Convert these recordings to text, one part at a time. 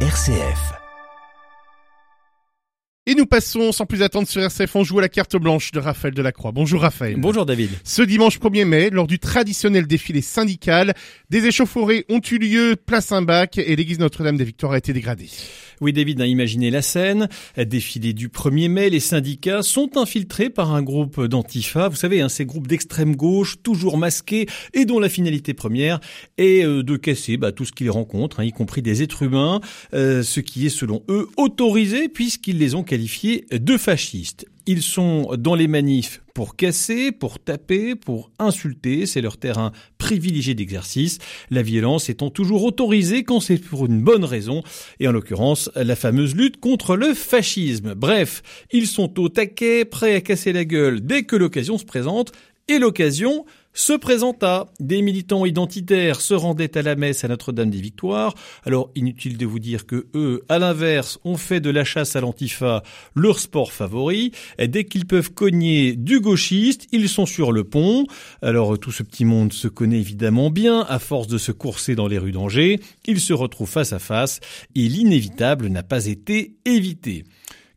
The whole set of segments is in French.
RCF. Et nous passons sans plus attendre sur RCF, on joue à la carte blanche de Raphaël Delacroix. Bonjour Raphaël. Bonjour David. Ce dimanche 1er mai, lors du traditionnel défilé syndical, des échauffourées ont eu lieu place Saint-Bac et l'église Notre-Dame des Victoires a été dégradée. Oui, David a imaginé la scène. Défilé du 1er mai, les syndicats sont infiltrés par un groupe d'antifa. Vous savez, hein, ces groupes d'extrême gauche, toujours masqués et dont la finalité première est euh, de casser bah, tout ce qu'ils rencontrent, hein, y compris des êtres humains, euh, ce qui est selon eux autorisé puisqu'ils les ont qualifiés de fascistes. Ils sont dans les manifs pour casser, pour taper, pour insulter, c'est leur terrain privilégié d'exercice, la violence étant toujours autorisée quand c'est pour une bonne raison, et en l'occurrence la fameuse lutte contre le fascisme. Bref, ils sont au taquet, prêts à casser la gueule dès que l'occasion se présente, et l'occasion, se présenta. Des militants identitaires se rendaient à la messe à Notre-Dame des Victoires. Alors, inutile de vous dire que eux, à l'inverse, ont fait de la chasse à l'antifa leur sport favori. Et dès qu'ils peuvent cogner du gauchiste, ils sont sur le pont. Alors, tout ce petit monde se connaît évidemment bien. À force de se courser dans les rues d'Angers, ils se retrouvent face à face et l'inévitable n'a pas été évité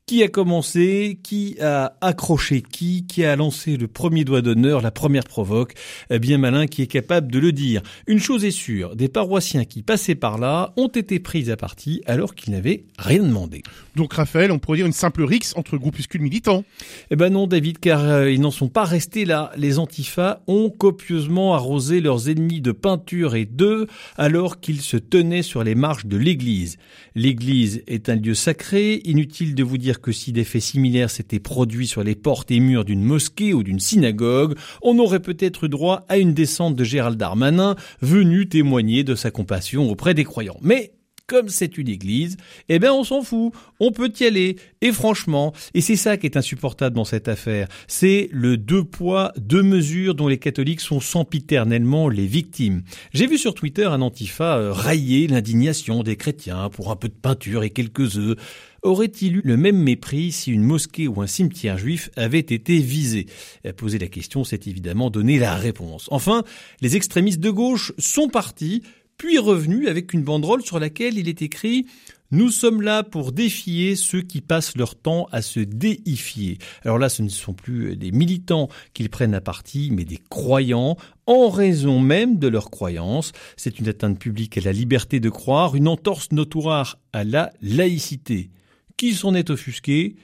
qui a commencé, qui a accroché qui, qui a lancé le premier doigt d'honneur, la première provoque, eh bien malin qui est capable de le dire. Une chose est sûre, des paroissiens qui passaient par là ont été pris à partie alors qu'ils n'avaient rien demandé. Donc Raphaël, on pourrait dire une simple rixe entre groupuscules militants. Eh ben non David, car euh, ils n'en sont pas restés là. Les antifas ont copieusement arrosé leurs ennemis de peinture et d'œufs alors qu'ils se tenaient sur les marches de l'église. L'église est un lieu sacré, inutile de vous dire que si des faits similaires s'étaient produits sur les portes et murs d'une mosquée ou d'une synagogue, on aurait peut-être eu droit à une descente de Gérald Darmanin venu témoigner de sa compassion auprès des croyants. Mais comme c'est une église, eh ben on s'en fout, on peut y aller. Et franchement, et c'est ça qui est insupportable dans cette affaire, c'est le deux poids, deux mesures dont les catholiques sont sempiternellement les victimes. J'ai vu sur Twitter un antifa euh, railler l'indignation des chrétiens pour un peu de peinture et quelques œufs. Aurait-il eu le même mépris si une mosquée ou un cimetière juif avait été visé? Poser la question, c'est évidemment donner la réponse. Enfin, les extrémistes de gauche sont partis puis revenu avec une banderole sur laquelle il est écrit nous sommes là pour défier ceux qui passent leur temps à se déifier. Alors là, ce ne sont plus des militants qu'ils prennent à partie, mais des croyants, en raison même de leurs croyances. C'est une atteinte publique à la liberté de croire, une entorse notoire à la laïcité. Qui s'en est offusqué?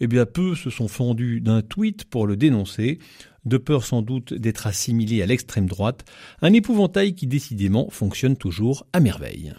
Eh bien, peu se sont fendus d'un tweet pour le dénoncer de peur sans doute d'être assimilé à l'extrême droite, un épouvantail qui décidément fonctionne toujours à merveille.